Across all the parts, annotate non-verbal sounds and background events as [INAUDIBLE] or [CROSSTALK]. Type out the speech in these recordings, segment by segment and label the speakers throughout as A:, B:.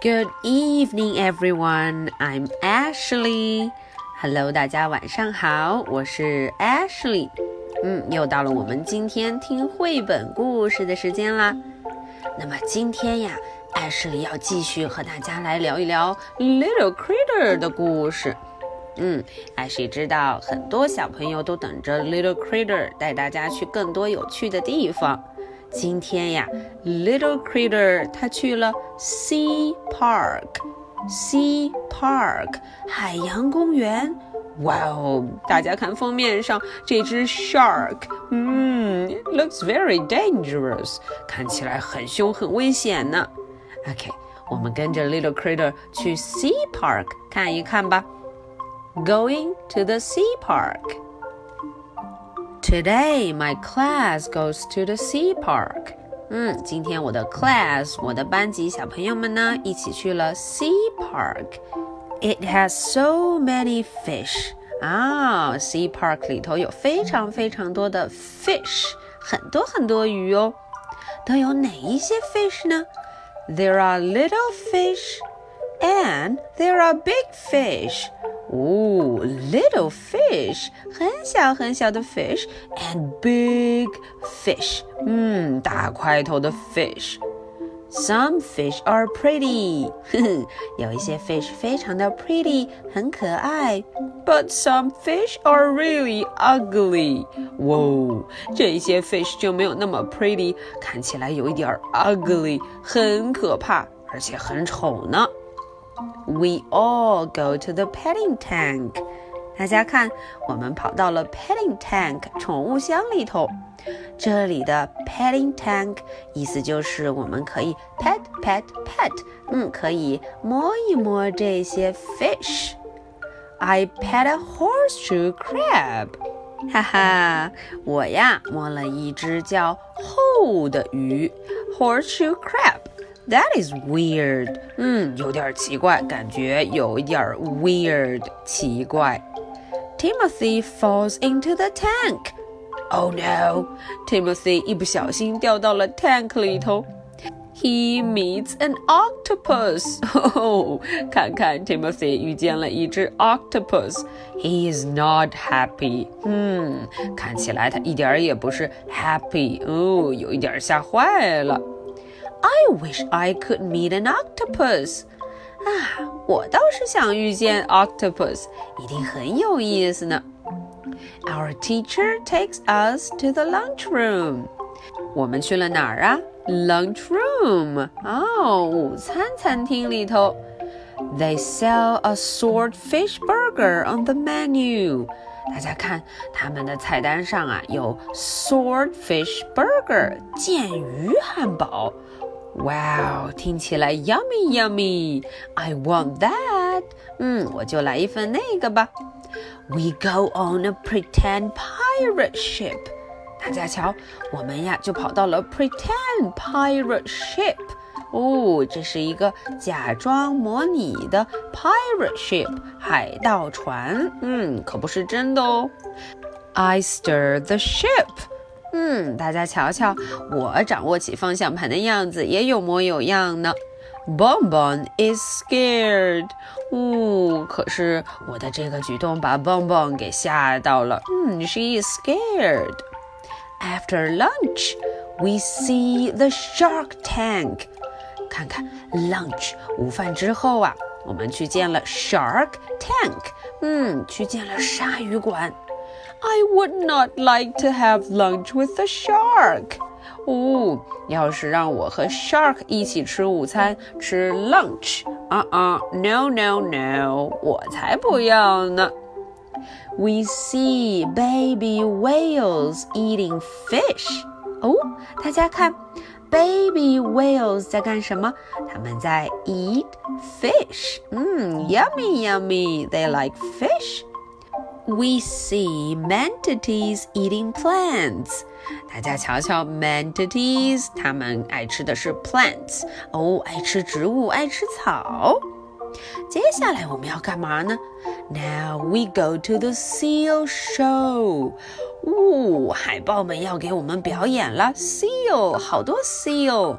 A: Good evening, everyone. I'm Ashley. Hello，大家晚上好，我是 Ashley。嗯，又到了我们今天听绘本故事的时间啦。那么今天呀，Ashley 要继续和大家来聊一聊 Little Critter 的故事。嗯，Ashley 知道很多小朋友都等着 Little Critter 带大家去更多有趣的地方。今天呀，Little Critter 他去了 Sea Park，Sea Park 海洋公园。哇哦，大家看封面上这只 shark，嗯，looks very dangerous，看起来很凶很危险呢。OK，我们跟着 Little Critter 去 Sea Park 看一看吧。Going to the Sea Park。 Today, my class goes to the sea park. 嗯，今天我的 class，我的班级小朋友们呢，一起去了 sea park. It has so many fish. 啊，sea park 里头有非常非常多的 fish，很多很多鱼哦。都有哪一些 fish 呢？There are little fish and there are big fish. 哦，little fish，很小很小的 fish，and big fish，嗯，大块头的 fish。Some fish are pretty，呵呵，有一些 fish [LAUGHS] 非常的 pretty，很可爱。But some fish are really ugly。哇，这些 fish 就没有那么 pretty，看起来有一点 ugly，很可怕，而且很丑呢。 We all go to the petting tank。大家看，我们跑到了 petting tank 宠物箱里头。这里的 petting tank 意思就是我们可以 pet pet pet，嗯，可以摸一摸这些 fish。I pet a horseshoe crab。哈哈，我呀摸了一只叫厚的鱼，horseshoe crab。 That is weird. 嗯，有点奇怪，感觉有一点 weird，奇怪。Timothy falls into the tank. Oh no! Timothy 一不小心掉到了 tank 里头。He meets an octopus. [LAUGHS] 哦，看看 Timothy 遇见了一只 octopus. He is not happy. 嗯，看起来他一点也不是 happy. 哦，有一点吓坏了。 I wish I could meet an octopus. 啊，我倒是想遇见 octopus，一定很有意思呢。Our teacher takes us to the lunchroom. 我们去了哪儿啊？Lunchroom 哦，午餐餐厅里头。They sell a swordfish burger on the menu. 大家看，他们的菜单上啊有 swordfish burger 剑鱼汉堡。 Wow，听起来 yummy yummy。I want that。嗯，我就来一份那个吧。We go on a pretend pirate ship。大家瞧，我们呀就跑到了 pretend pirate ship。哦，这是一个假装模拟的 pirate ship 海盗船。嗯，可不是真的哦。I stir the ship。 嗯，大家瞧瞧，我掌握起方向盘的样子也有模有样呢。Bonbon is scared。呜，可是我的这个举动把 Bonbon 给吓到了。嗯，she is scared。After lunch, we see the shark tank。看看 lunch 午饭之后啊，我们去见了 shark tank。嗯，去见了鲨鱼馆。I would not like to have lunch with the shark. 哦，要是让我和 shark 一起吃午餐，吃 lunch，啊啊，no no no，我才不要呢。We see baby whales eating fish. 哦，大家看，baby whales 在干什么？他们在 eat fish. 嗯，yummy yummy. They like fish. we see manatees eating plants。大家瞧瞧，manatees，它们爱吃的是 plants，哦，爱吃植物，爱吃草。接下来我们要干嘛呢？Now we go to the seal show。哦，海豹们要给我们表演了，seal，好多 seal。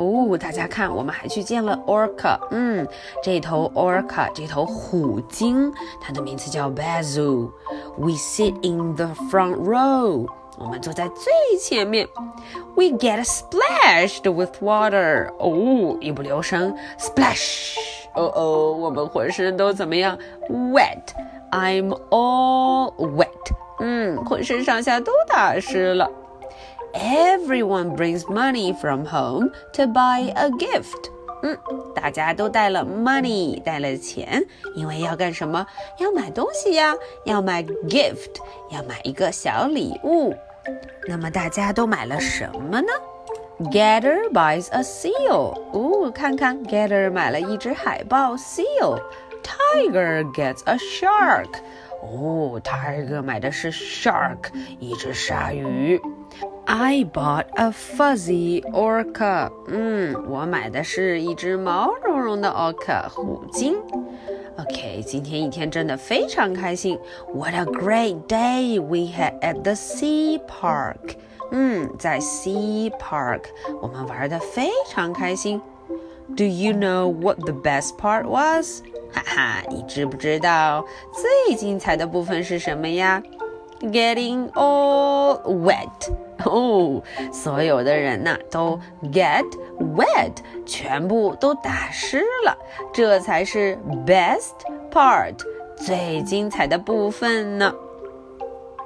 A: 哦，大家看，我们还去见了 orca。嗯，这头 orca，这头虎鲸，它的名字叫 Bazou。We sit in the front row。我们坐在最前面。We get splashed with water。哦，一不留神，splash。哦哦，我们浑身都怎么样？Wet。I'm all wet。嗯，浑身上下都打湿了。Everyone brings money from home to buy a gift. 嗯，大家都带了 money，带了钱，因为要干什么？要买东西呀，要买 gift，要买一个小礼物。那么大家都买了什么呢？Gather buys a seal。哦，看看，Gather 买了一只海豹 seal。Tiger gets a shark。哦，Tiger 买的是 shark，一只鲨鱼。 I bought a fuzzy orca。嗯，我买的是一只毛茸茸的 orca 虎鲸。OK，今天一天真的非常开心。What a great day we had at the sea park。嗯，在 sea park 我们玩的非常开心。Do you know what the best part was？哈哈，你知不知道最精彩的部分是什么呀 ？Getting all wet。哦，所有的人呐都 get wet，全部都打湿了，这才是 best part，最精彩的部分呢。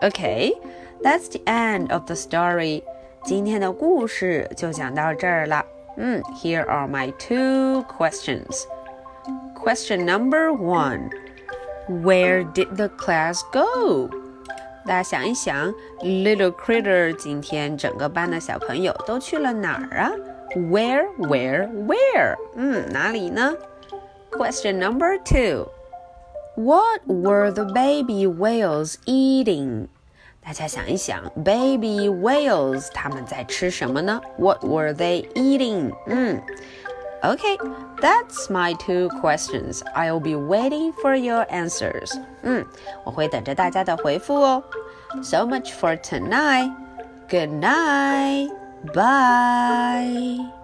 A: Okay，that's the end of the story。今天的故事就讲到这儿了。嗯，Here are my two questions. Question number one Where did the class go? 大家想一想，Little Critter 今天整个班的小朋友都去了哪儿啊？Where, where, where？嗯，哪里呢？Question number two. What were the baby whales eating? 大家想一想，baby whales 他们在吃什么呢？What were they eating? 嗯。Okay, that's my two questions. I'll be waiting for your answers. 嗯，我会等着大家的回复哦。So much for tonight. Good night. Bye.